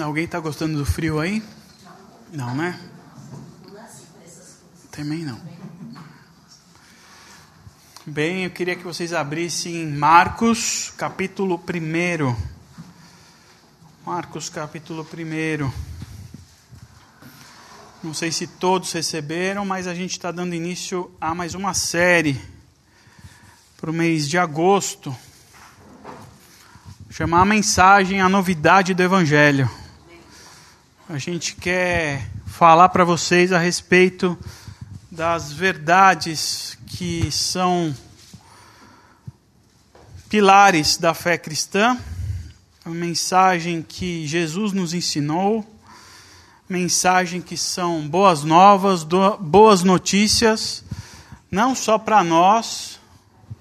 Alguém está gostando do frio aí? Não, né? Também não. Bem, eu queria que vocês abrissem Marcos, capítulo 1. Marcos, capítulo 1. Não sei se todos receberam, mas a gente está dando início a mais uma série para o mês de agosto. Chamar a mensagem A Novidade do Evangelho. A gente quer falar para vocês a respeito das verdades que são pilares da fé cristã, a mensagem que Jesus nos ensinou, mensagem que são boas novas, boas notícias, não só para nós,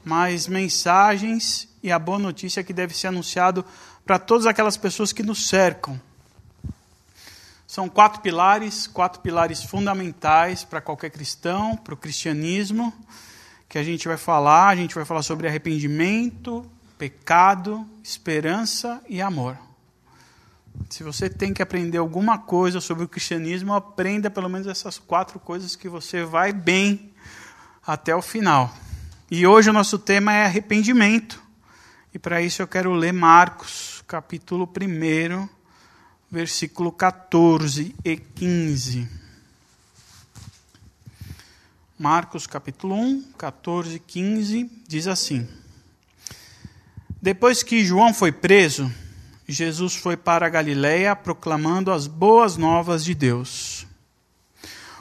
mas mensagens e a boa notícia que deve ser anunciado para todas aquelas pessoas que nos cercam são quatro pilares, quatro pilares fundamentais para qualquer cristão, para o cristianismo, que a gente vai falar. A gente vai falar sobre arrependimento, pecado, esperança e amor. Se você tem que aprender alguma coisa sobre o cristianismo, aprenda pelo menos essas quatro coisas que você vai bem até o final. E hoje o nosso tema é arrependimento. E para isso eu quero ler Marcos, capítulo 1, versículo 14 e 15. Marcos capítulo 1, 14 e 15 diz assim: Depois que João foi preso, Jesus foi para a Galiléia proclamando as boas novas de Deus.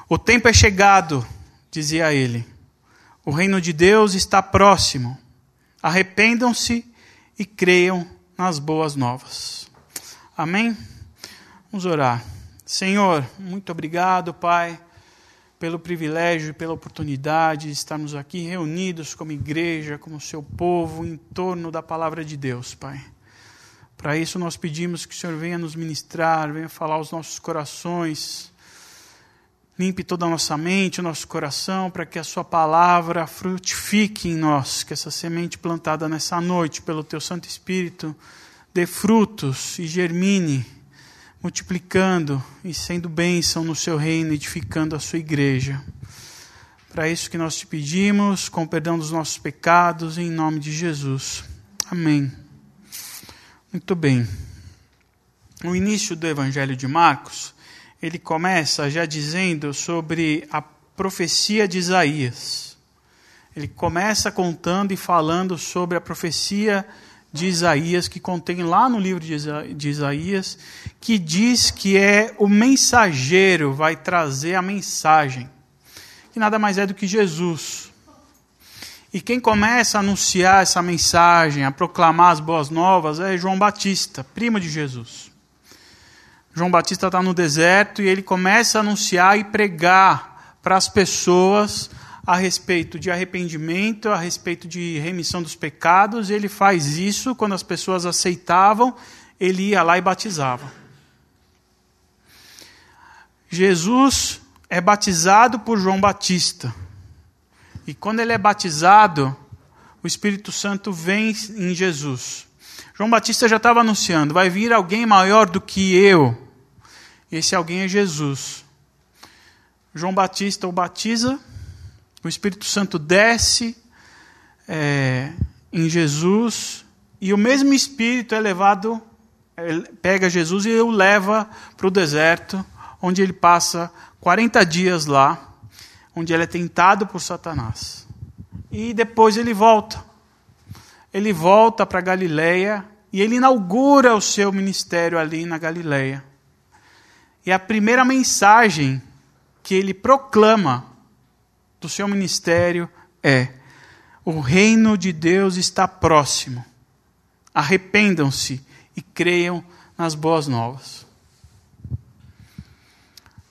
O tempo é chegado, dizia ele. O reino de Deus está próximo. Arrependam-se e creiam nas boas novas. Amém? Vamos orar. Senhor, muito obrigado, Pai, pelo privilégio e pela oportunidade de estarmos aqui reunidos como igreja, como seu povo, em torno da palavra de Deus, Pai. Para isso nós pedimos que o Senhor venha nos ministrar, venha falar aos nossos corações, limpe toda a nossa mente, o nosso coração, para que a Sua palavra frutifique em nós, que essa semente plantada nessa noite pelo Teu Santo Espírito dê frutos e germine multiplicando e sendo bênção no seu reino, edificando a sua igreja. Para isso que nós te pedimos, com perdão dos nossos pecados, em nome de Jesus. Amém. Muito bem. O início do Evangelho de Marcos, ele começa já dizendo sobre a profecia de Isaías. Ele começa contando e falando sobre a profecia de de Isaías, que contém lá no livro de Isaías, que diz que é o mensageiro vai trazer a mensagem, que nada mais é do que Jesus. E quem começa a anunciar essa mensagem, a proclamar as boas novas, é João Batista, primo de Jesus. João Batista está no deserto e ele começa a anunciar e pregar para as pessoas a respeito de arrependimento, a respeito de remissão dos pecados. Ele faz isso quando as pessoas aceitavam, ele ia lá e batizava. Jesus é batizado por João Batista. E quando ele é batizado, o Espírito Santo vem em Jesus. João Batista já estava anunciando: vai vir alguém maior do que eu. Esse alguém é Jesus. João Batista o batiza o Espírito Santo desce é, em Jesus e o mesmo Espírito é levado, é, pega Jesus e o leva para o deserto, onde ele passa 40 dias lá, onde ele é tentado por Satanás. E depois ele volta. Ele volta para Galileia e ele inaugura o seu ministério ali na Galileia. E a primeira mensagem que ele proclama do seu ministério é: o reino de Deus está próximo. Arrependam-se e creiam nas boas novas.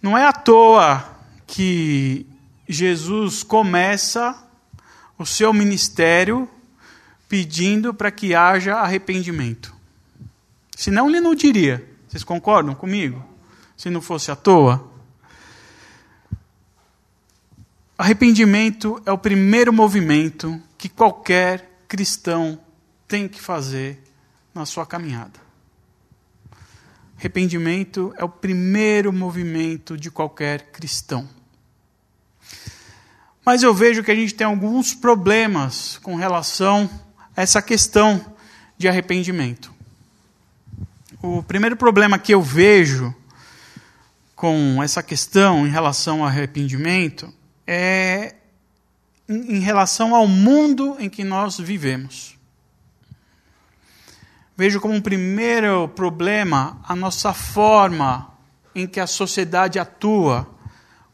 Não é à toa que Jesus começa o seu ministério pedindo para que haja arrependimento. Senão ele não diria. Vocês concordam comigo? Se não fosse à toa. Arrependimento é o primeiro movimento que qualquer cristão tem que fazer na sua caminhada. Arrependimento é o primeiro movimento de qualquer cristão. Mas eu vejo que a gente tem alguns problemas com relação a essa questão de arrependimento. O primeiro problema que eu vejo com essa questão em relação ao arrependimento é em relação ao mundo em que nós vivemos. Vejo como um primeiro problema a nossa forma em que a sociedade atua,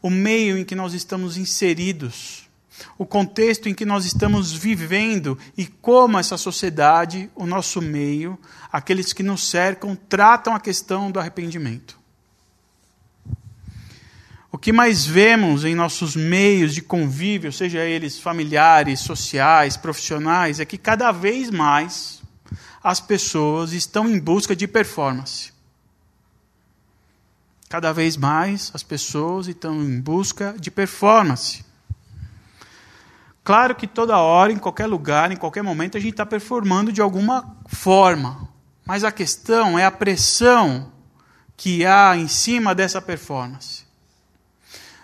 o meio em que nós estamos inseridos, o contexto em que nós estamos vivendo e como essa sociedade, o nosso meio, aqueles que nos cercam, tratam a questão do arrependimento. O que mais vemos em nossos meios de convívio, seja eles familiares, sociais, profissionais, é que cada vez mais as pessoas estão em busca de performance. Cada vez mais as pessoas estão em busca de performance. Claro que toda hora, em qualquer lugar, em qualquer momento, a gente está performando de alguma forma. Mas a questão é a pressão que há em cima dessa performance.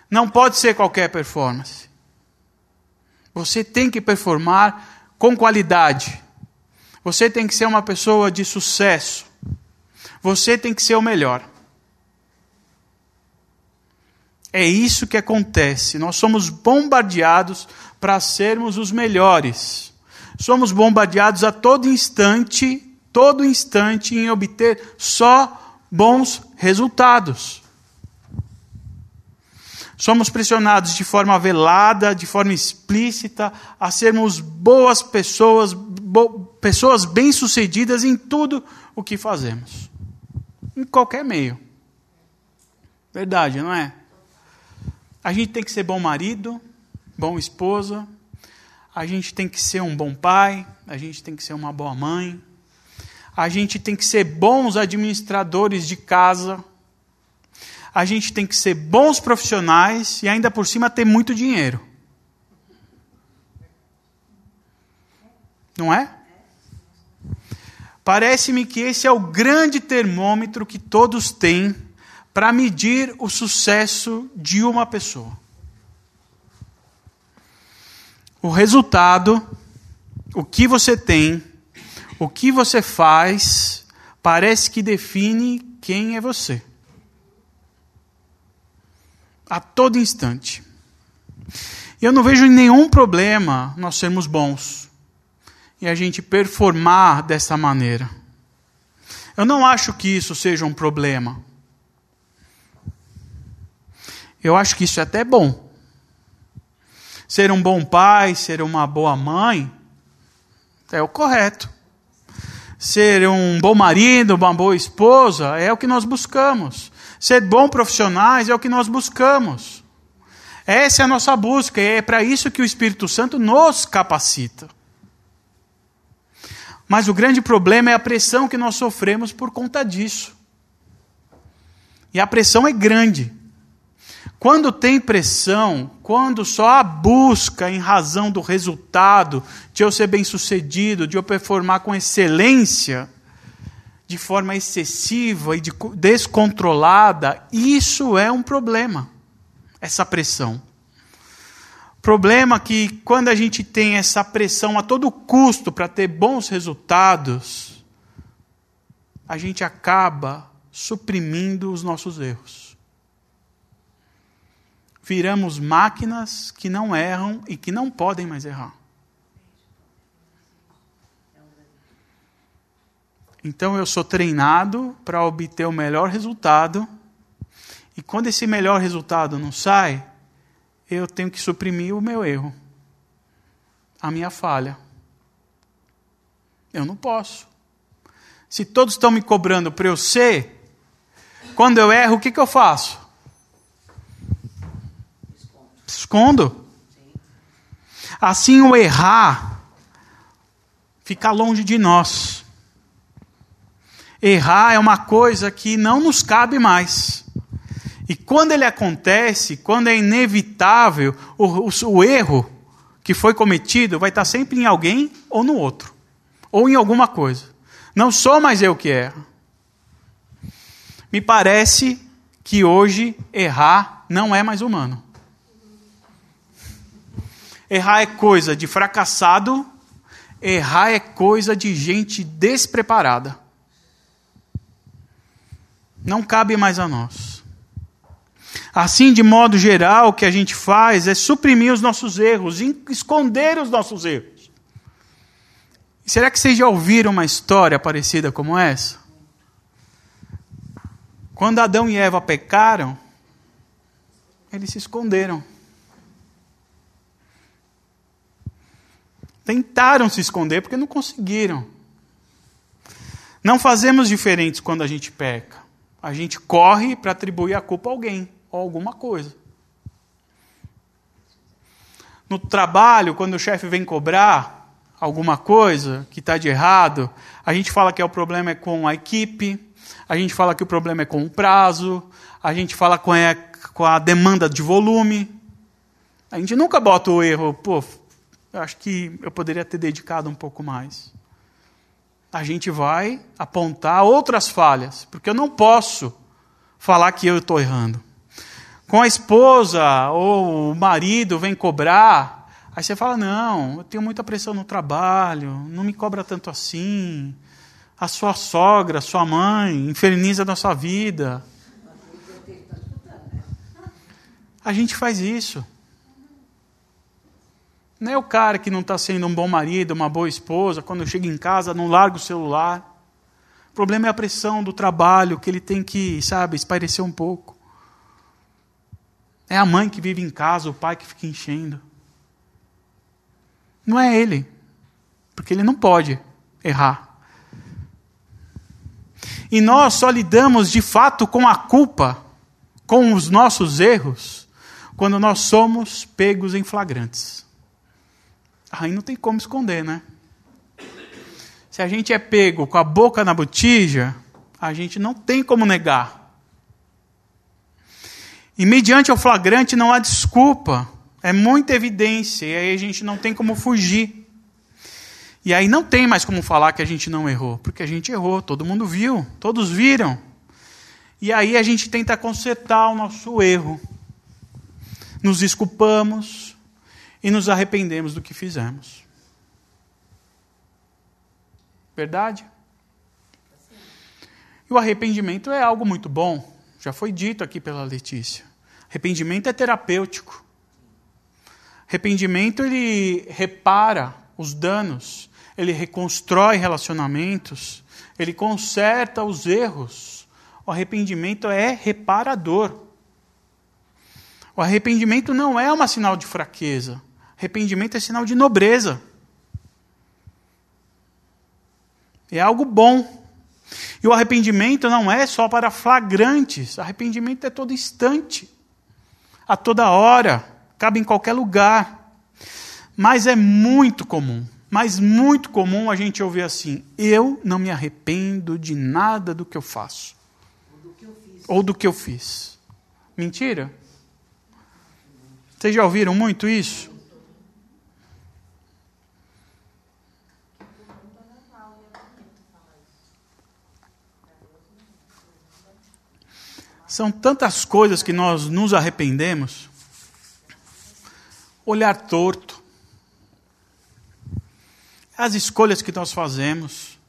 Não pode ser qualquer performance. Você tem que performar com qualidade. Você tem que ser uma pessoa de sucesso. Você tem que ser o melhor. É isso que acontece. Nós somos bombardeados para sermos os melhores. Somos bombardeados a todo instante, todo instante, em obter só bons resultados. Somos pressionados de forma velada, de forma explícita, a sermos boas pessoas, bo pessoas bem-sucedidas em tudo o que fazemos. Em qualquer meio. Verdade, não é? A gente tem que ser bom marido, bom esposa, a gente tem que ser um bom pai, a gente tem que ser uma boa mãe, a gente tem que ser bons administradores de casa, a gente tem que ser bons profissionais e ainda por cima ter muito dinheiro. Não é? Parece-me que esse é o grande termômetro que todos têm para medir o sucesso de uma pessoa. O resultado, o que você tem, o que você faz, parece que define quem é você a todo instante. Eu não vejo nenhum problema nós sermos bons e a gente performar dessa maneira. Eu não acho que isso seja um problema. Eu acho que isso é até bom. Ser um bom pai, ser uma boa mãe, é o correto. Ser um bom marido, uma boa esposa, é o que nós buscamos. Ser bons profissionais é o que nós buscamos. Essa é a nossa busca, e é para isso que o Espírito Santo nos capacita. Mas o grande problema é a pressão que nós sofremos por conta disso. E a pressão é grande. Quando tem pressão, quando só há busca em razão do resultado, de eu ser bem sucedido, de eu performar com excelência, de forma excessiva e de, descontrolada, isso é um problema, essa pressão. Problema que quando a gente tem essa pressão a todo custo para ter bons resultados, a gente acaba suprimindo os nossos erros. Viramos máquinas que não erram e que não podem mais errar. Então eu sou treinado para obter o melhor resultado. E quando esse melhor resultado não sai, eu tenho que suprimir o meu erro, a minha falha. Eu não posso. Se todos estão me cobrando para eu ser, quando eu erro, o que, que eu faço? Escondo. Assim, o errar fica longe de nós. Errar é uma coisa que não nos cabe mais. E quando ele acontece, quando é inevitável, o, o, o, erro que foi cometido vai estar sempre em alguém ou no outro, ou em alguma coisa. Não sou mais eu que erro. Me parece que hoje errar não é mais humano. Errar é coisa de fracassado, errar é coisa de gente despreparada. Não cabe mais a nós. Assim, de modo geral, o que a gente faz é suprimir os nossos erros, esconder os nossos erros. Será que vocês já ouviram uma história parecida como essa? Quando Adão e Eva pecaram, eles se esconderam. Tentaram se esconder porque não conseguiram. Não fazemos diferentes quando a gente peca. A gente corre para atribuir a culpa a alguém ou alguma coisa. No trabalho, quando o chefe vem cobrar alguma coisa que está de errado, a gente fala que é o problema é com a equipe, a gente fala que o problema é com o prazo, a gente fala com a, com a demanda de volume. A gente nunca bota o erro, pô, eu acho que eu poderia ter dedicado um pouco mais. A gente vai apontar outras falhas, porque eu não posso falar que eu estou errando. Com a esposa ou o marido vem cobrar, aí você fala: não, eu tenho muita pressão no trabalho, não me cobra tanto assim a sua sogra, a sua mãe, inferniza a nossa vida. A gente faz isso. Não é o cara que não está sendo um bom marido, uma boa esposa, quando chega em casa não larga o celular. O problema é a pressão do trabalho, que ele tem que, sabe, espairecer um pouco. É a mãe que vive em casa, o pai que fica enchendo. Não é ele, porque ele não pode errar. E nós só lidamos de fato com a culpa, com os nossos erros, quando nós somos pegos em flagrantes. Aí não tem como esconder, né? Se a gente é pego com a boca na botija, a gente não tem como negar. E mediante o flagrante não há desculpa, é muita evidência, e aí a gente não tem como fugir. E aí não tem mais como falar que a gente não errou, porque a gente errou, todo mundo viu, todos viram. E aí a gente tenta consertar o nosso erro. Nos desculpamos e nos arrependemos do que fizemos. Verdade? E o arrependimento é algo muito bom, já foi dito aqui pela Letícia. Arrependimento é terapêutico. Arrependimento ele repara os danos ele reconstrói relacionamentos, ele conserta os erros. O arrependimento é reparador. O arrependimento não é uma sinal de fraqueza. Arrependimento é sinal de nobreza. É algo bom. E o arrependimento não é só para flagrantes. Arrependimento é todo instante, a toda hora, cabe em qualquer lugar. Mas é muito comum mas muito comum a gente ouvir assim: eu não me arrependo de nada do que eu faço. Ou do que eu fiz. Ou do que eu fiz. Mentira? Vocês já ouviram muito isso? São tantas coisas que nós nos arrependemos. Olhar torto as escolhas que nós fazemos,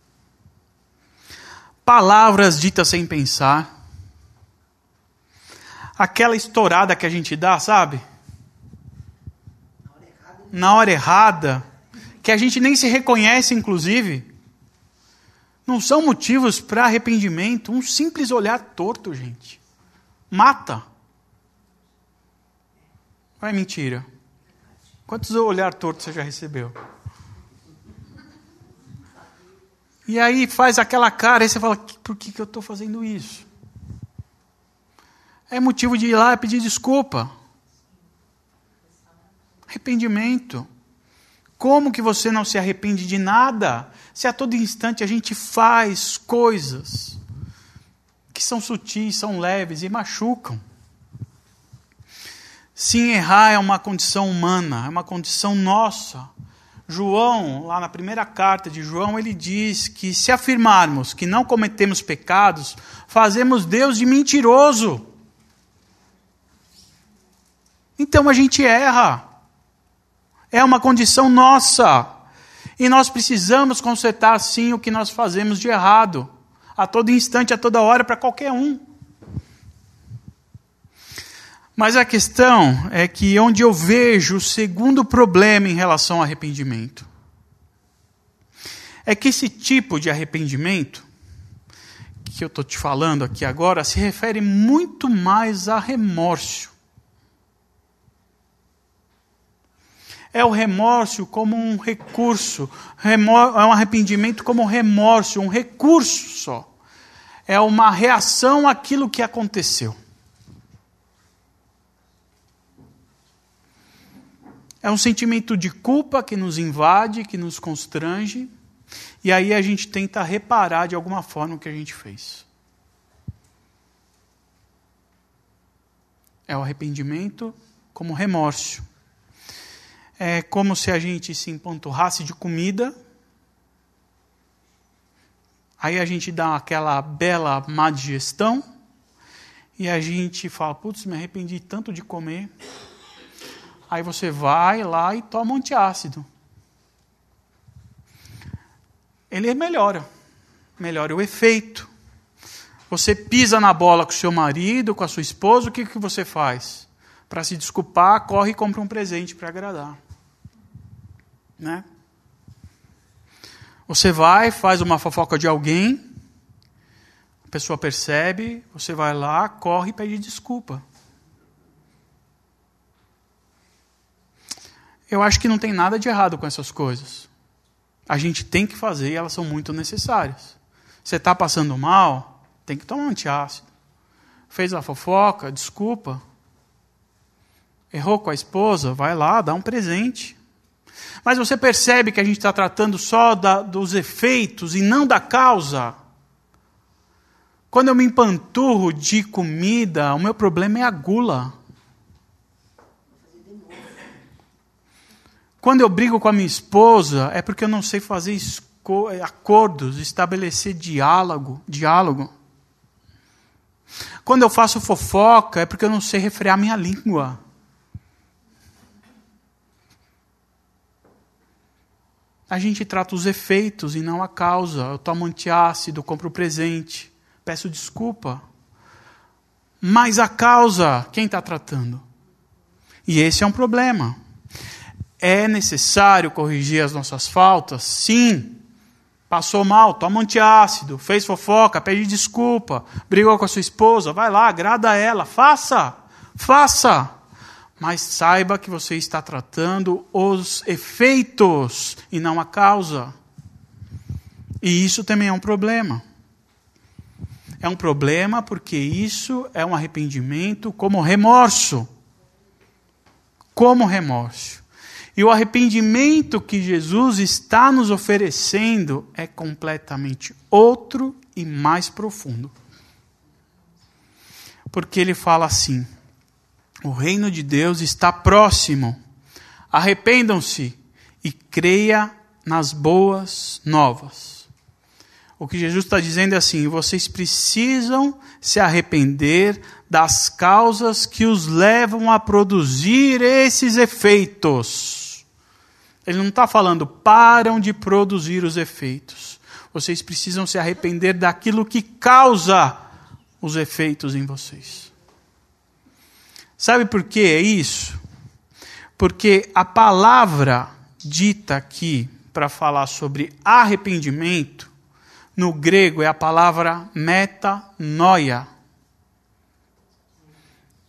palavras ditas sem pensar, aquela estourada que a gente dá, sabe? Na hora errada, que a gente nem se reconhece, inclusive. Não são motivos para arrependimento. Um simples olhar torto, gente. Mata. Não é mentira. Quantos olhar torto você já recebeu? E aí faz aquela cara, e você fala: por que, que eu estou fazendo isso? É motivo de ir lá pedir desculpa. Arrependimento. Como que você não se arrepende de nada? Se a todo instante a gente faz coisas que são sutis, são leves e machucam. Sim, errar é uma condição humana, é uma condição nossa João, lá na primeira carta de João, ele diz que se afirmarmos que não cometemos pecados, fazemos Deus de mentiroso. Então a gente erra. É uma condição nossa. E nós precisamos consertar sim o que nós fazemos de errado. A todo instante, a toda hora, para qualquer um. Mas a questão é que onde eu vejo o segundo problema em relação ao arrependimento é que esse tipo de arrependimento que eu estou te falando aqui agora se refere muito mais a remorso. É o remorso como um recurso, é um arrependimento como remorso, um recurso só. É uma reação àquilo que aconteceu. É um sentimento de culpa que nos invade, que nos constrange, e aí a gente tenta reparar de alguma forma o que a gente fez. É o arrependimento como remorso. É como se a gente se empanturrasse de comida, aí a gente dá aquela bela má digestão, e a gente fala: putz, me arrependi tanto de comer. Aí você vai lá e toma um antiácido. Ele melhora. Melhora o efeito. Você pisa na bola com seu marido, com a sua esposa, o que, que você faz? Para se desculpar, corre e compra um presente para agradar. Né? Você vai, faz uma fofoca de alguém, a pessoa percebe, você vai lá, corre e pede desculpa. Eu acho que não tem nada de errado com essas coisas. A gente tem que fazer e elas são muito necessárias. Você está passando mal, tem que tomar um antiácido. Fez a fofoca, desculpa. Errou com a esposa, vai lá, dá um presente. Mas você percebe que a gente está tratando só da, dos efeitos e não da causa. Quando eu me empanturro de comida, o meu problema é a gula. Quando eu brigo com a minha esposa, é porque eu não sei fazer acordos, estabelecer diálogo, diálogo. Quando eu faço fofoca, é porque eu não sei refrear minha língua. A gente trata os efeitos e não a causa. Eu tomo antiácido, compro presente, peço desculpa. Mas a causa, quem está tratando? E esse é um problema. É necessário corrigir as nossas faltas? Sim. Passou mal, toma antiácido, fez fofoca, pede desculpa, brigou com a sua esposa, vai lá, agrada a ela, faça, faça. Mas saiba que você está tratando os efeitos e não a causa. E isso também é um problema. É um problema porque isso é um arrependimento como remorso. Como remorso. E o arrependimento que Jesus está nos oferecendo é completamente outro e mais profundo. Porque ele fala assim: o reino de Deus está próximo. Arrependam-se e creia nas boas novas. O que Jesus está dizendo é assim: vocês precisam se arrepender das causas que os levam a produzir esses efeitos. Ele não está falando param de produzir os efeitos. Vocês precisam se arrepender daquilo que causa os efeitos em vocês. Sabe por que é isso? Porque a palavra dita aqui para falar sobre arrependimento, no grego é a palavra metanoia.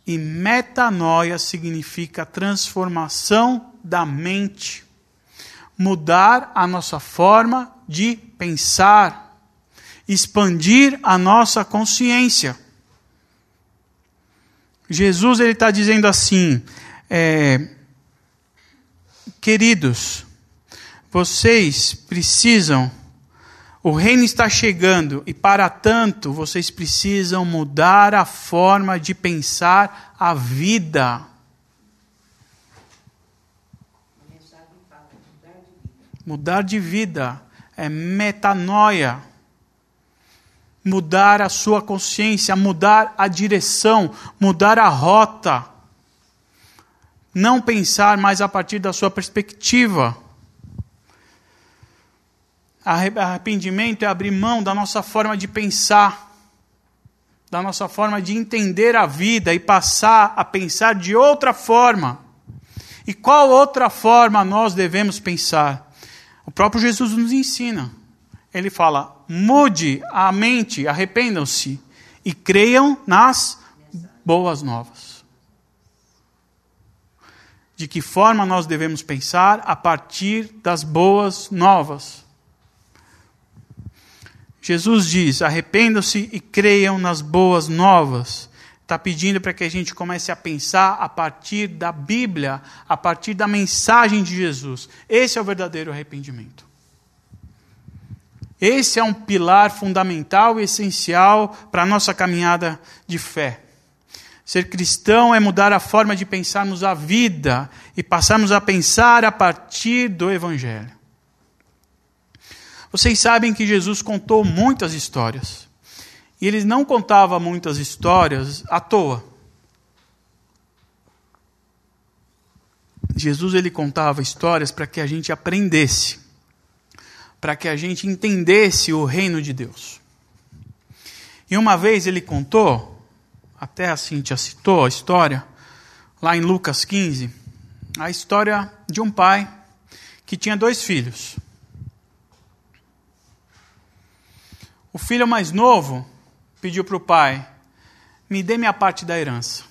E metanoia significa transformação da mente mudar a nossa forma de pensar, expandir a nossa consciência. Jesus ele está dizendo assim, é, queridos, vocês precisam, o reino está chegando e para tanto vocês precisam mudar a forma de pensar a vida. Mudar de vida é metanoia. Mudar a sua consciência, mudar a direção, mudar a rota. Não pensar mais a partir da sua perspectiva. Arrependimento é abrir mão da nossa forma de pensar, da nossa forma de entender a vida e passar a pensar de outra forma. E qual outra forma nós devemos pensar? O próprio Jesus nos ensina. Ele fala: mude a mente, arrependam-se e creiam nas boas novas. De que forma nós devemos pensar a partir das boas novas? Jesus diz: arrependam-se e creiam nas boas novas. Está pedindo para que a gente comece a pensar a partir da Bíblia, a partir da mensagem de Jesus. Esse é o verdadeiro arrependimento. Esse é um pilar fundamental e essencial para a nossa caminhada de fé. Ser cristão é mudar a forma de pensarmos a vida e passarmos a pensar a partir do Evangelho. Vocês sabem que Jesus contou muitas histórias. E ele não contava muitas histórias à toa. Jesus ele contava histórias para que a gente aprendesse, para que a gente entendesse o reino de Deus. E uma vez ele contou, até a Cintia citou a história, lá em Lucas 15, a história de um pai que tinha dois filhos. O filho mais novo pediu para o pai: me dê minha parte da herança.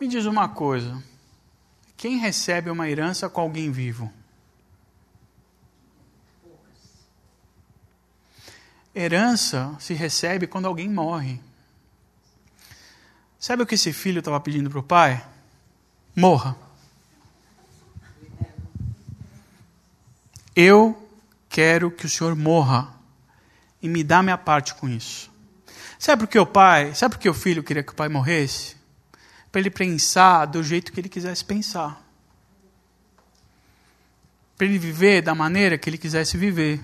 Me diz uma coisa: quem recebe uma herança com alguém vivo? Herança se recebe quando alguém morre. Sabe o que esse filho estava pedindo para o pai? Morra. Eu quero que o Senhor morra e me dá minha parte com isso. Sabe por que o pai, sabe por que o filho queria que o pai morresse? Para ele pensar do jeito que ele quisesse pensar. Para ele viver da maneira que ele quisesse viver.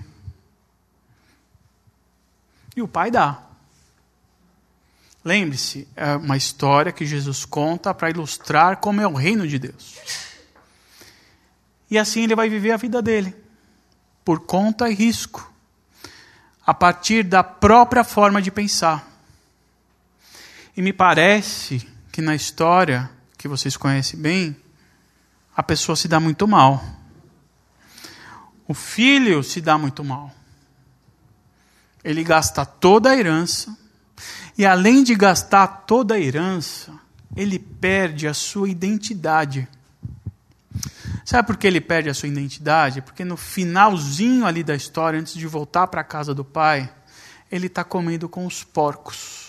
E o pai dá. Lembre-se, é uma história que Jesus conta para ilustrar como é o reino de Deus. E assim ele vai viver a vida dele por conta e risco, a partir da própria forma de pensar. E me parece que na história, que vocês conhecem bem, a pessoa se dá muito mal. O filho se dá muito mal. Ele gasta toda a herança, e além de gastar toda a herança, ele perde a sua identidade. Sabe por que ele perde a sua identidade? Porque no finalzinho ali da história, antes de voltar para a casa do pai, ele está comendo com os porcos.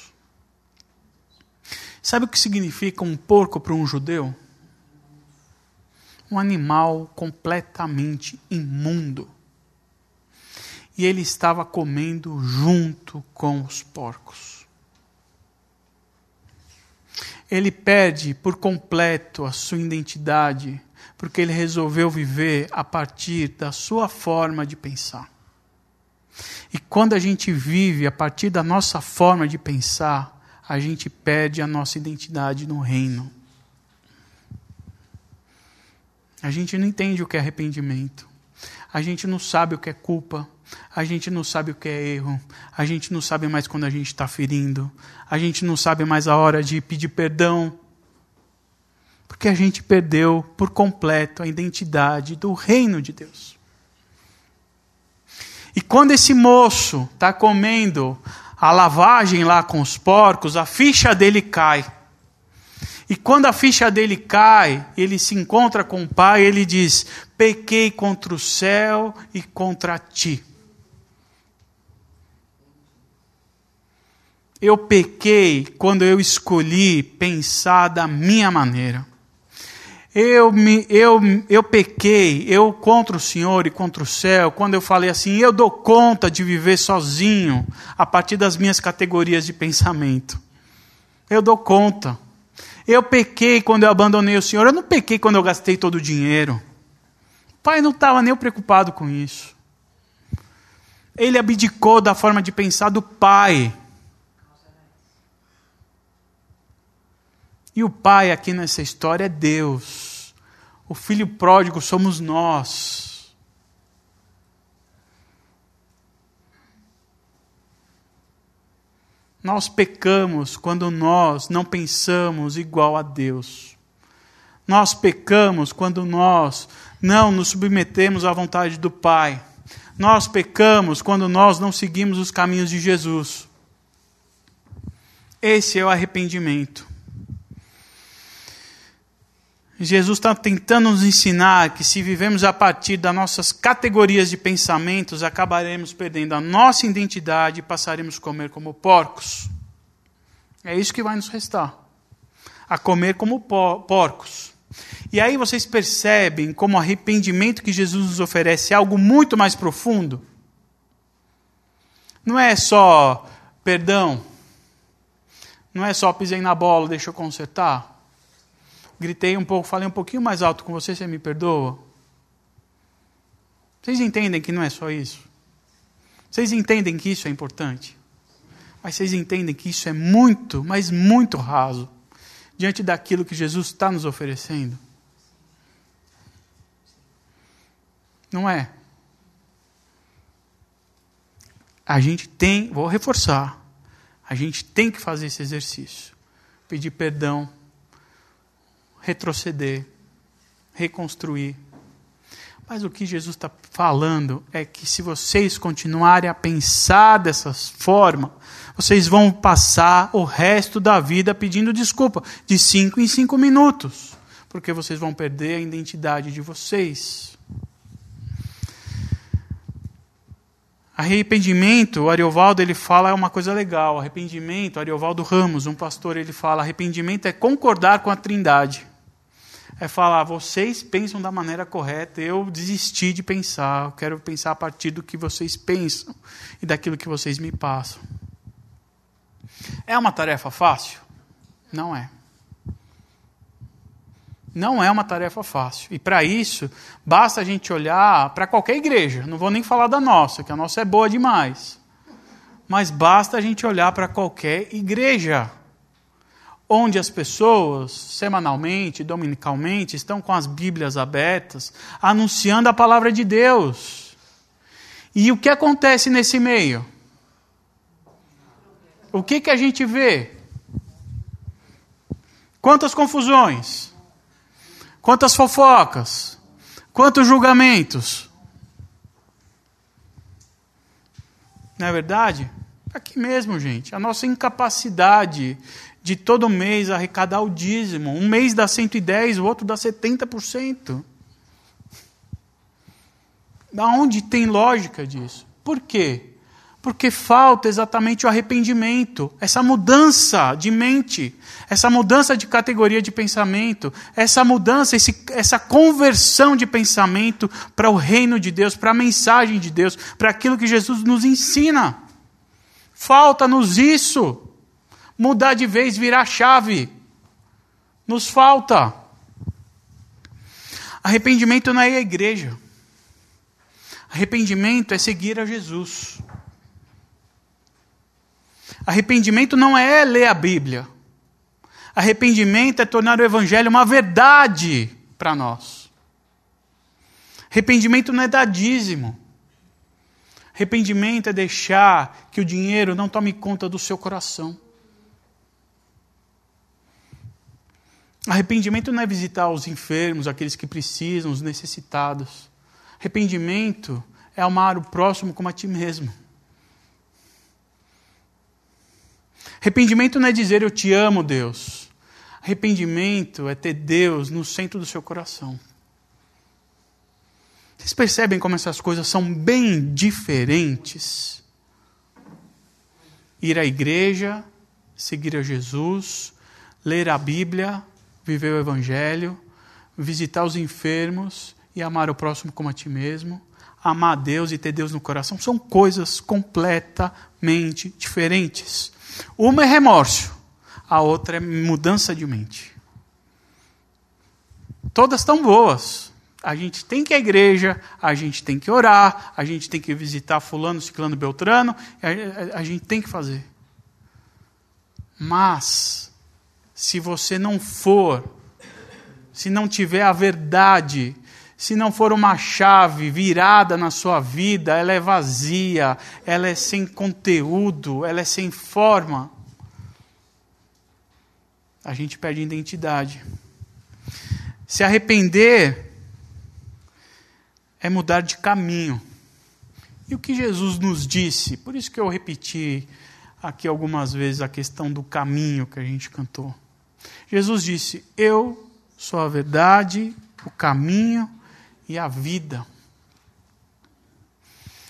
Sabe o que significa um porco para um judeu? Um animal completamente imundo. E ele estava comendo junto com os porcos. Ele perde por completo a sua identidade porque ele resolveu viver a partir da sua forma de pensar. E quando a gente vive a partir da nossa forma de pensar, a gente perde a nossa identidade no reino. A gente não entende o que é arrependimento. A gente não sabe o que é culpa. A gente não sabe o que é erro. A gente não sabe mais quando a gente está ferindo. A gente não sabe mais a hora de pedir perdão porque a gente perdeu por completo a identidade do reino de Deus. E quando esse moço está comendo a lavagem lá com os porcos, a ficha dele cai. E quando a ficha dele cai, ele se encontra com o pai, ele diz: Pequei contra o céu e contra ti. Eu pequei quando eu escolhi pensar da minha maneira. Eu, me, eu, eu pequei, eu contra o Senhor e contra o céu, quando eu falei assim, eu dou conta de viver sozinho, a partir das minhas categorias de pensamento. Eu dou conta. Eu pequei quando eu abandonei o Senhor. Eu não pequei quando eu gastei todo o dinheiro. O pai não estava nem preocupado com isso. Ele abdicou da forma de pensar do pai. E o pai aqui nessa história é Deus. O filho pródigo somos nós. Nós pecamos quando nós não pensamos igual a Deus. Nós pecamos quando nós não nos submetemos à vontade do Pai. Nós pecamos quando nós não seguimos os caminhos de Jesus. Esse é o arrependimento. Jesus está tentando nos ensinar que se vivemos a partir das nossas categorias de pensamentos, acabaremos perdendo a nossa identidade e passaremos a comer como porcos. É isso que vai nos restar. A comer como porcos. E aí vocês percebem como o arrependimento que Jesus nos oferece é algo muito mais profundo. Não é só perdão. Não é só pisei na bola, deixa eu consertar. Gritei um pouco, falei um pouquinho mais alto com você, você me perdoa? Vocês entendem que não é só isso? Vocês entendem que isso é importante? Mas vocês entendem que isso é muito, mas muito raso diante daquilo que Jesus está nos oferecendo? Não é? A gente tem, vou reforçar, a gente tem que fazer esse exercício. Pedir perdão, retroceder, reconstruir. Mas o que Jesus está falando é que se vocês continuarem a pensar dessa forma, vocês vão passar o resto da vida pedindo desculpa, de cinco em cinco minutos, porque vocês vão perder a identidade de vocês. Arrependimento, o Ariovaldo ele fala é uma coisa legal. Arrependimento, Ariovaldo Ramos, um pastor, ele fala: arrependimento é concordar com a Trindade é falar: vocês pensam da maneira correta, eu desisti de pensar, eu quero pensar a partir do que vocês pensam e daquilo que vocês me passam. É uma tarefa fácil? Não é. Não é uma tarefa fácil. E para isso, basta a gente olhar para qualquer igreja. Não vou nem falar da nossa, que a nossa é boa demais. Mas basta a gente olhar para qualquer igreja onde as pessoas, semanalmente, dominicalmente, estão com as Bíblias abertas, anunciando a palavra de Deus. E o que acontece nesse meio? O que, que a gente vê? Quantas confusões? Quantas fofocas? Quantos julgamentos? Não é verdade? Aqui mesmo, gente. A nossa incapacidade de todo mês arrecadar o dízimo. Um mês dá 110, o outro dá 70%. Da onde tem lógica disso? Por quê? Porque falta exatamente o arrependimento, essa mudança de mente, essa mudança de categoria de pensamento, essa mudança, esse, essa conversão de pensamento para o reino de Deus, para a mensagem de Deus, para aquilo que Jesus nos ensina. Falta-nos isso mudar de vez, virar chave. Nos falta. Arrependimento não é à igreja. Arrependimento é seguir a Jesus. Arrependimento não é ler a Bíblia. Arrependimento é tornar o Evangelho uma verdade para nós. Arrependimento não é dar dízimo. Arrependimento é deixar que o dinheiro não tome conta do seu coração. Arrependimento não é visitar os enfermos, aqueles que precisam, os necessitados. Arrependimento é amar o próximo como a ti mesmo. Arrependimento não é dizer eu te amo, Deus. Arrependimento é ter Deus no centro do seu coração. Vocês percebem como essas coisas são bem diferentes? Ir à igreja, seguir a Jesus, ler a Bíblia, viver o Evangelho, visitar os enfermos e amar o próximo como a ti mesmo, amar a Deus e ter Deus no coração, são coisas completamente diferentes. Uma é remorso, a outra é mudança de mente. Todas estão boas. A gente tem que ir à igreja, a gente tem que orar, a gente tem que visitar fulano, ciclano, beltrano, a, gente tem que fazer. Mas, se você não for, se não tiver a verdade, se não for uma chave virada na sua vida, ela é vazia, ela é sem conteúdo, ela é sem forma, a gente perde identidade. Se arrepender é mudar de caminho. E o que Jesus nos disse? Por isso que eu repeti aqui algumas vezes a questão do caminho que a gente cantou. Jesus disse: Eu sou a verdade, o caminho e a vida.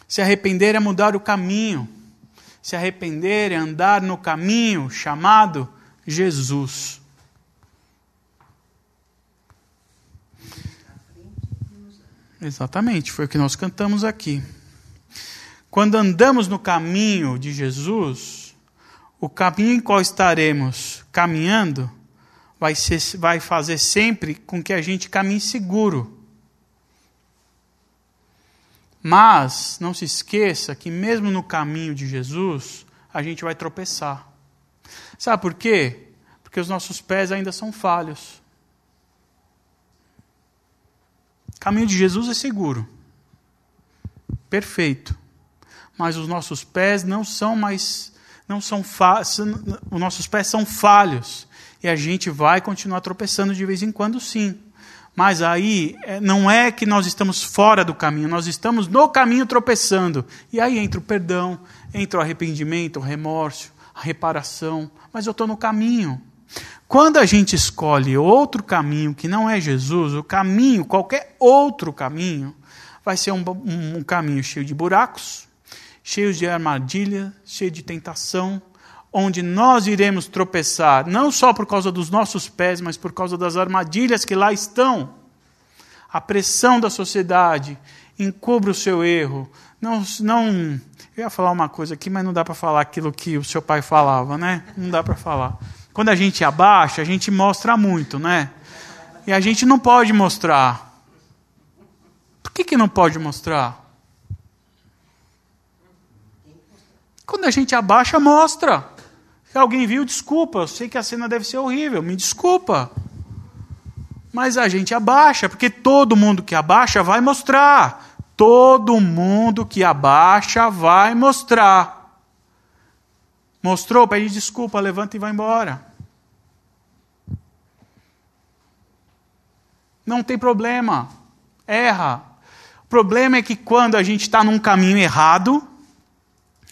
Se arrepender é mudar o caminho. Se arrepender é andar no caminho chamado Jesus. Exatamente, foi o que nós cantamos aqui. Quando andamos no caminho de Jesus, o caminho em qual estaremos caminhando vai, ser, vai fazer sempre com que a gente caminhe seguro. Mas não se esqueça que mesmo no caminho de Jesus, a gente vai tropeçar. Sabe por quê? Porque os nossos pés ainda são falhos. O caminho de Jesus é seguro, perfeito, mas os nossos pés não são mais, não são os nossos pés são falhos e a gente vai continuar tropeçando de vez em quando, sim. Mas aí é, não é que nós estamos fora do caminho, nós estamos no caminho tropeçando. E aí entra o perdão, entra o arrependimento, o remorso, a reparação. Mas eu estou no caminho. Quando a gente escolhe outro caminho que não é Jesus, o caminho, qualquer outro caminho, vai ser um, um, um caminho cheio de buracos, cheio de armadilha, cheio de tentação, onde nós iremos tropeçar, não só por causa dos nossos pés, mas por causa das armadilhas que lá estão. A pressão da sociedade encobre o seu erro. Não, não, eu ia falar uma coisa aqui, mas não dá para falar aquilo que o seu pai falava, né? Não dá para falar. Quando a gente abaixa, a gente mostra muito, né? E a gente não pode mostrar. Por que, que não pode mostrar? Quando a gente abaixa, mostra. Alguém viu, desculpa. Eu sei que a cena deve ser horrível, me desculpa. Mas a gente abaixa, porque todo mundo que abaixa vai mostrar. Todo mundo que abaixa vai mostrar. Mostrou, pede desculpa, levanta e vai embora. Não tem problema. Erra. O problema é que quando a gente está num caminho errado,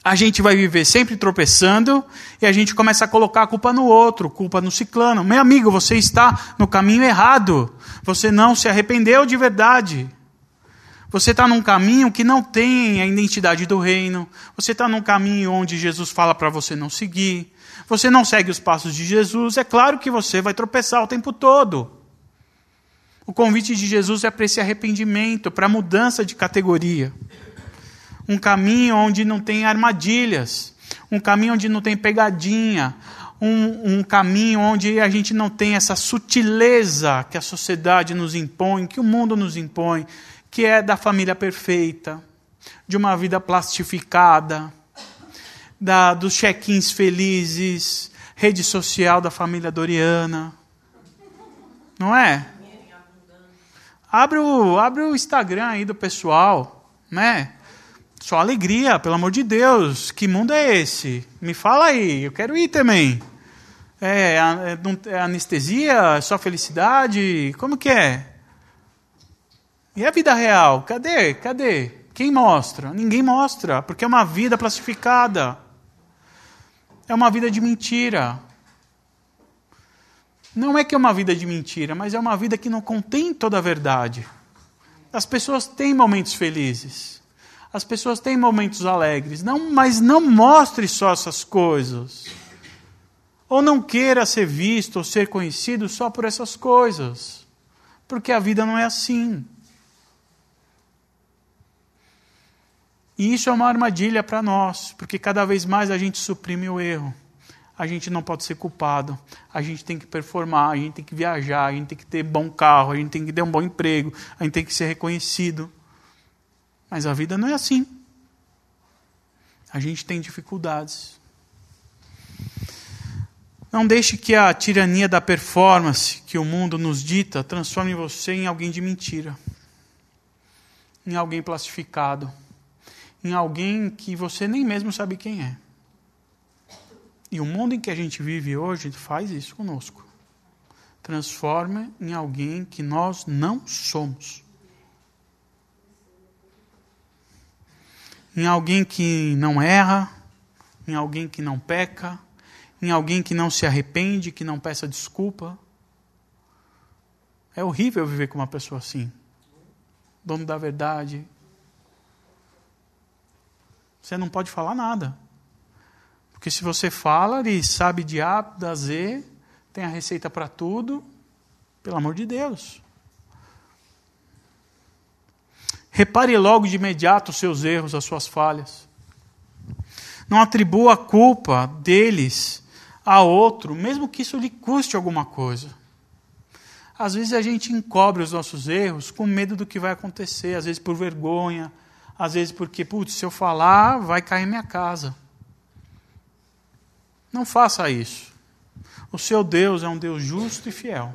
a gente vai viver sempre tropeçando e a gente começa a colocar a culpa no outro, culpa no ciclano. Meu amigo, você está no caminho errado. Você não se arrependeu de verdade. Você está num caminho que não tem a identidade do reino. Você está num caminho onde Jesus fala para você não seguir. Você não segue os passos de Jesus. É claro que você vai tropeçar o tempo todo. O convite de Jesus é para esse arrependimento, para mudança de categoria. Um caminho onde não tem armadilhas. Um caminho onde não tem pegadinha. Um, um, caminho onde a gente não tem essa sutileza que a sociedade nos impõe, que o mundo nos impõe, que é da família perfeita, de uma vida plastificada, da, dos check-ins felizes, rede social da família Doriana. Não é? Abre o, abre o Instagram aí do pessoal, né? Só alegria, pelo amor de Deus. Que mundo é esse? Me fala aí, eu quero ir também. É, é, é anestesia? Só felicidade? Como que é? E a vida real? Cadê? Cadê? Quem mostra? Ninguém mostra, porque é uma vida plastificada. É uma vida de mentira. Não é que é uma vida de mentira, mas é uma vida que não contém toda a verdade. As pessoas têm momentos felizes. As pessoas têm momentos alegres. Não, mas não mostre só essas coisas. Ou não queira ser visto ou ser conhecido só por essas coisas. Porque a vida não é assim. E isso é uma armadilha para nós, porque cada vez mais a gente suprime o erro. a gente não pode ser culpado. A gente tem que performar, a gente tem que viajar, a gente tem que ter bom carro, a gente tem que ter um bom emprego, a gente tem que ser reconhecido. Mas a vida não é assim. A gente tem dificuldades. Não deixe que a tirania da performance que o mundo nos dita transforme você em alguém de mentira, em alguém plastificado, em alguém que você nem mesmo sabe quem é. E o mundo em que a gente vive hoje faz isso conosco. Transforma em alguém que nós não somos. Em alguém que não erra, em alguém que não peca, em alguém que não se arrepende, que não peça desculpa. É horrível viver com uma pessoa assim. Dono da verdade. Você não pode falar nada. Porque se você fala, ele sabe de A da Z, tem a receita para tudo, pelo amor de Deus. Repare logo de imediato os seus erros, as suas falhas. Não atribua a culpa deles a outro, mesmo que isso lhe custe alguma coisa. Às vezes a gente encobre os nossos erros com medo do que vai acontecer, às vezes por vergonha, às vezes porque, putz, se eu falar, vai cair minha casa. Não faça isso. O seu Deus é um Deus justo e fiel.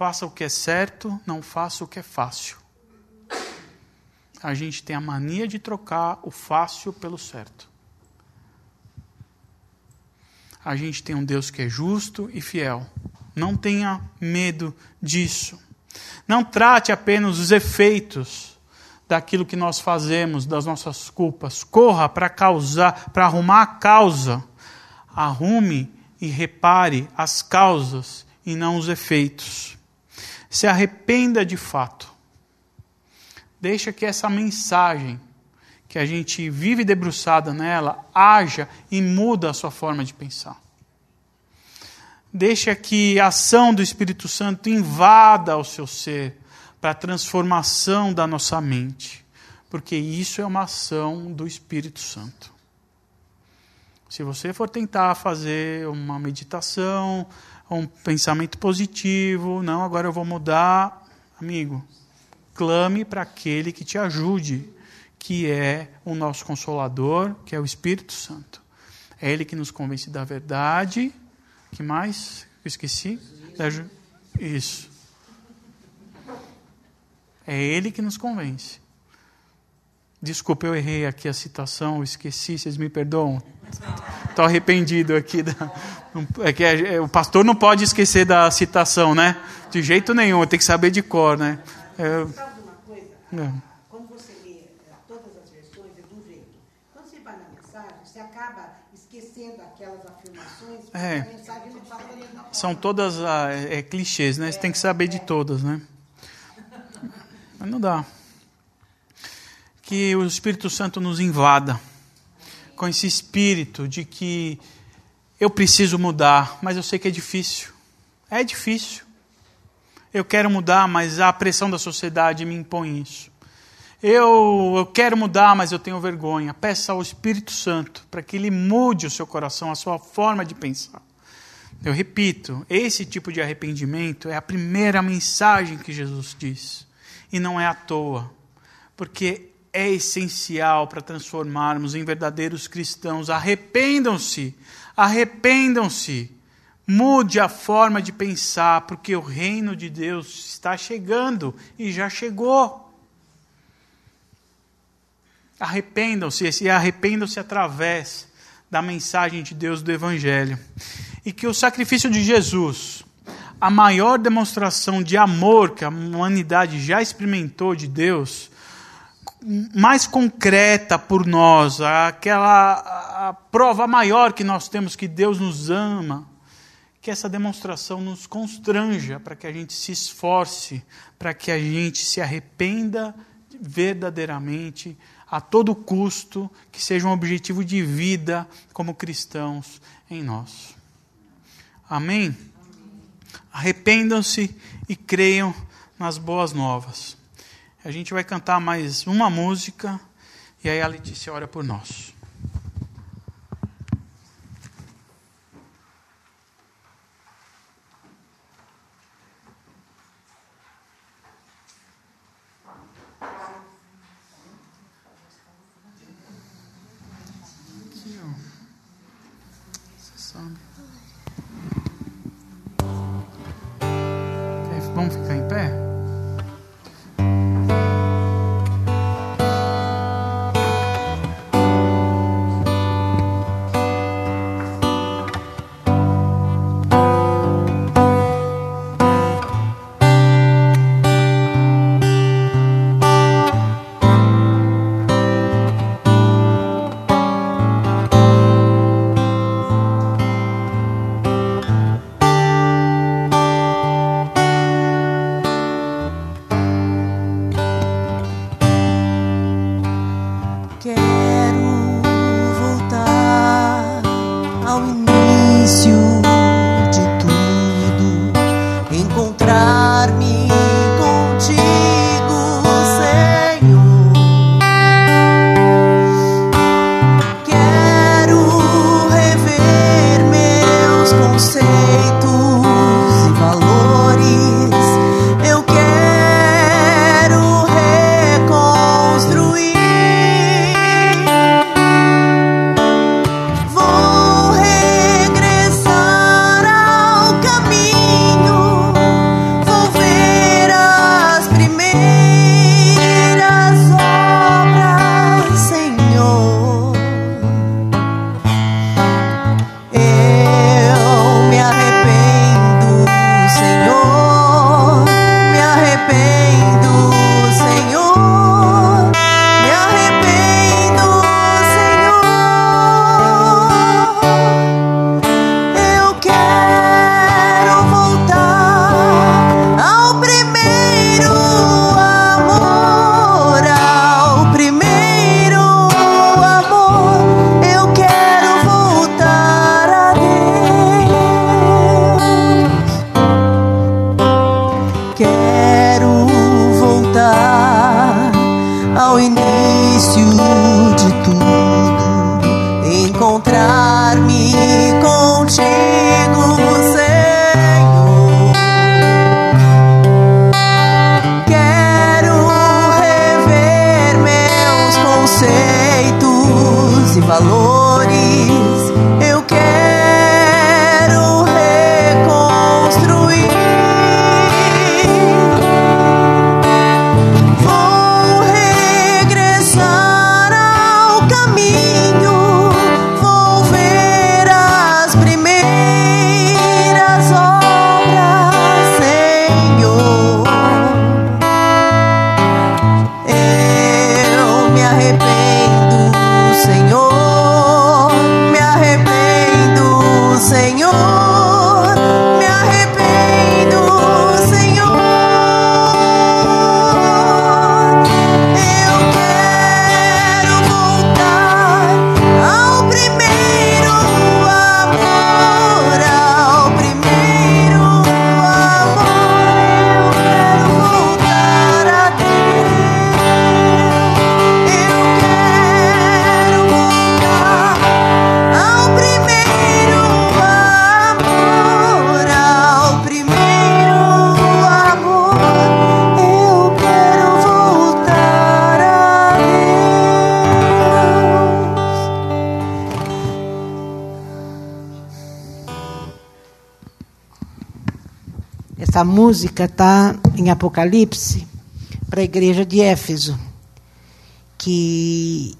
Faça o que é certo, não faça o que é fácil. A gente tem a mania de trocar o fácil pelo certo. A gente tem um Deus que é justo e fiel. Não tenha medo disso. Não trate apenas os efeitos daquilo que nós fazemos, das nossas culpas. Corra para causar, para arrumar a causa. Arrume e repare as causas e não os efeitos. Se arrependa de fato. Deixa que essa mensagem que a gente vive debruçada nela haja e muda a sua forma de pensar. Deixa que a ação do Espírito Santo invada o seu ser para a transformação da nossa mente, porque isso é uma ação do Espírito Santo. Se você for tentar fazer uma meditação, um pensamento positivo, não, agora eu vou mudar, amigo, clame para aquele que te ajude, que é o nosso consolador, que é o Espírito Santo. É ele que nos convence da verdade. Que mais? Eu esqueci. Isso. É Ele que nos convence. Desculpa, eu errei aqui a citação, esqueci, vocês me perdoam? Estou arrependido aqui. Da, é que é, é, o pastor não pode esquecer da citação, né? De jeito nenhum, tem que saber de cor, né? É, Sabe uma coisa? É. Quando você lê todas as versões, é do jeito. Quando você vai na mensagem, você acaba esquecendo aquelas afirmações, é. a mensagem não fala São todas ah, é, clichês, né? Você tem que saber de todas, né? Mas não dá. Que o Espírito Santo nos invada com esse espírito de que eu preciso mudar, mas eu sei que é difícil. É difícil. Eu quero mudar, mas a pressão da sociedade me impõe isso. Eu, eu quero mudar, mas eu tenho vergonha. Peça ao Espírito Santo para que ele mude o seu coração, a sua forma de pensar. Eu repito, esse tipo de arrependimento é a primeira mensagem que Jesus diz. E não é à toa, porque é essencial para transformarmos em verdadeiros cristãos. Arrependam-se, arrependam-se. Mude a forma de pensar, porque o reino de Deus está chegando e já chegou. Arrependam-se, e arrependam-se através da mensagem de Deus do Evangelho. E que o sacrifício de Jesus, a maior demonstração de amor que a humanidade já experimentou de Deus, mais concreta por nós, aquela a prova maior que nós temos que Deus nos ama, que essa demonstração nos constranja para que a gente se esforce, para que a gente se arrependa verdadeiramente, a todo custo, que seja um objetivo de vida como cristãos em nós. Amém? Arrependam-se e creiam nas boas novas. A gente vai cantar mais uma música e aí a Letícia ora por nós. Essa música está em Apocalipse para a igreja de Éfeso, que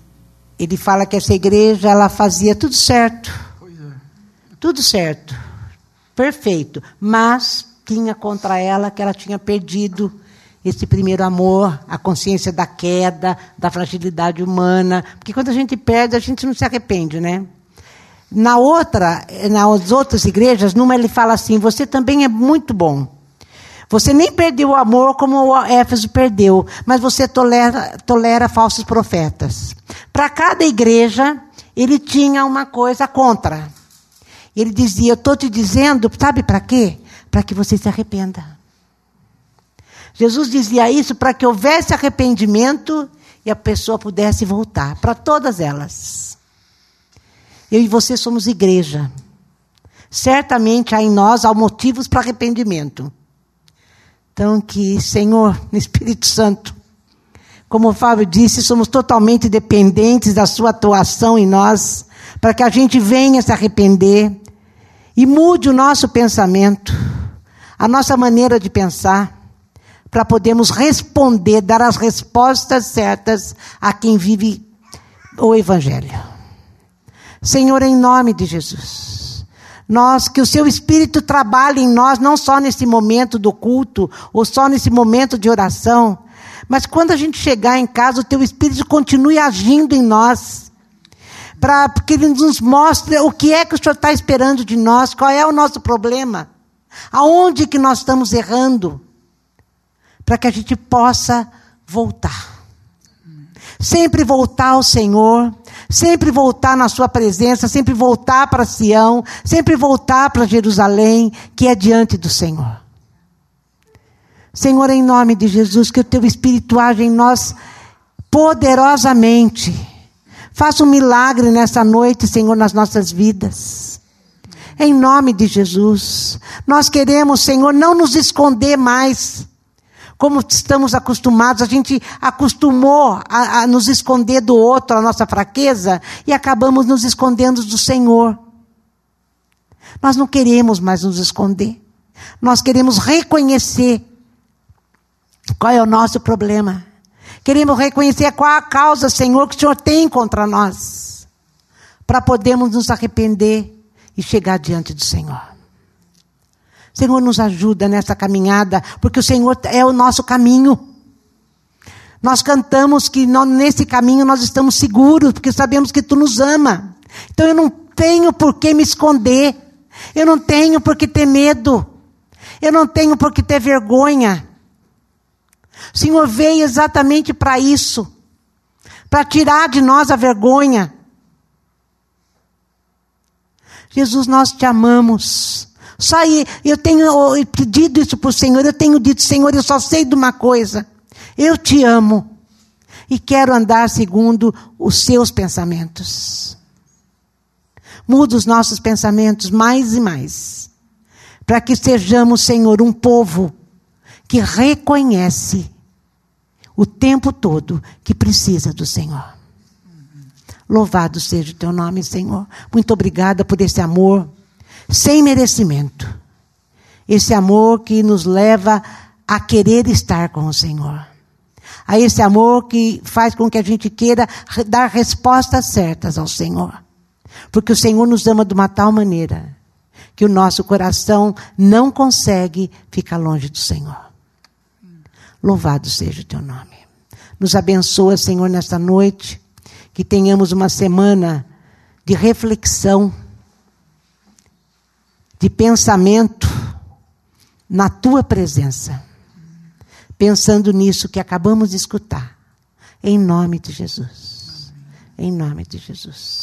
ele fala que essa igreja ela fazia tudo certo, é. tudo certo, perfeito, mas tinha contra ela que ela tinha perdido esse primeiro amor, a consciência da queda, da fragilidade humana, porque quando a gente perde a gente não se arrepende, né? Na outra, nas outras igrejas, numa ele fala assim: você também é muito bom. Você nem perdeu o amor como o Éfeso perdeu, mas você tolera, tolera falsos profetas. Para cada igreja, ele tinha uma coisa contra. Ele dizia: Eu estou te dizendo, sabe para quê? Para que você se arrependa. Jesus dizia isso para que houvesse arrependimento e a pessoa pudesse voltar. Para todas elas. Eu e você somos igreja. Certamente há em nós há motivos para arrependimento. Então, que, Senhor, Espírito Santo, como o Fábio disse, somos totalmente dependentes da Sua atuação em nós, para que a gente venha se arrepender e mude o nosso pensamento. a nossa maneira de pensar, para podermos responder, dar as respostas certas a quem vive o Evangelho. Senhor, em nome de Jesus, nós, que o Seu Espírito trabalhe em nós, não só nesse momento do culto, ou só nesse momento de oração, mas quando a gente chegar em casa, o Teu Espírito continue agindo em nós, para que Ele nos mostre o que é que o Senhor está esperando de nós, qual é o nosso problema, aonde que nós estamos errando para que a gente possa voltar. Sempre voltar ao Senhor, sempre voltar na Sua presença, sempre voltar para Sião, sempre voltar para Jerusalém, que é diante do Senhor. Senhor, em nome de Jesus, que o Teu Espírito age em nós poderosamente. Faça um milagre nessa noite, Senhor, nas nossas vidas. Em nome de Jesus. Nós queremos, Senhor, não nos esconder mais como estamos acostumados, a gente acostumou a, a, nos esconder do outro, a nossa fraqueza, e acabamos nos escondendo do Senhor. Nós não queremos mais nos esconder. Nós queremos reconhecer qual é o nosso problema. Queremos reconhecer qual a causa, Senhor, que o Senhor tem contra nós, para podermos nos arrepender e chegar diante do Senhor. Senhor, nos ajuda nessa caminhada, porque o Senhor é o nosso caminho. Nós cantamos que nesse caminho nós estamos seguros, porque sabemos que Tu nos ama. Então eu não tenho por que me esconder. Eu não tenho por que ter medo. Eu não tenho por que ter vergonha. O Senhor veio exatamente para isso para tirar de nós a vergonha. Jesus, nós te amamos. Só eu tenho pedido isso para o Senhor, eu tenho dito, Senhor, eu só sei de uma coisa. Eu te amo e quero andar segundo os seus pensamentos. Muda os nossos pensamentos mais e mais, para que sejamos, Senhor, um povo que reconhece o tempo todo que precisa do Senhor. Louvado seja o teu nome, Senhor. Muito obrigada por esse amor sem merecimento. Esse amor que nos leva a querer estar com o Senhor. A esse amor que faz com que a gente queira dar respostas certas ao Senhor. Porque o Senhor nos ama de uma tal maneira que o nosso coração não consegue ficar longe do Senhor. Louvado seja o teu nome. Nos abençoa, Senhor, nesta noite. Que tenhamos uma semana de reflexão de pensamento na tua presença. Pensando nisso que acabamos de escutar. Em nome de Jesus. Em nome de Jesus.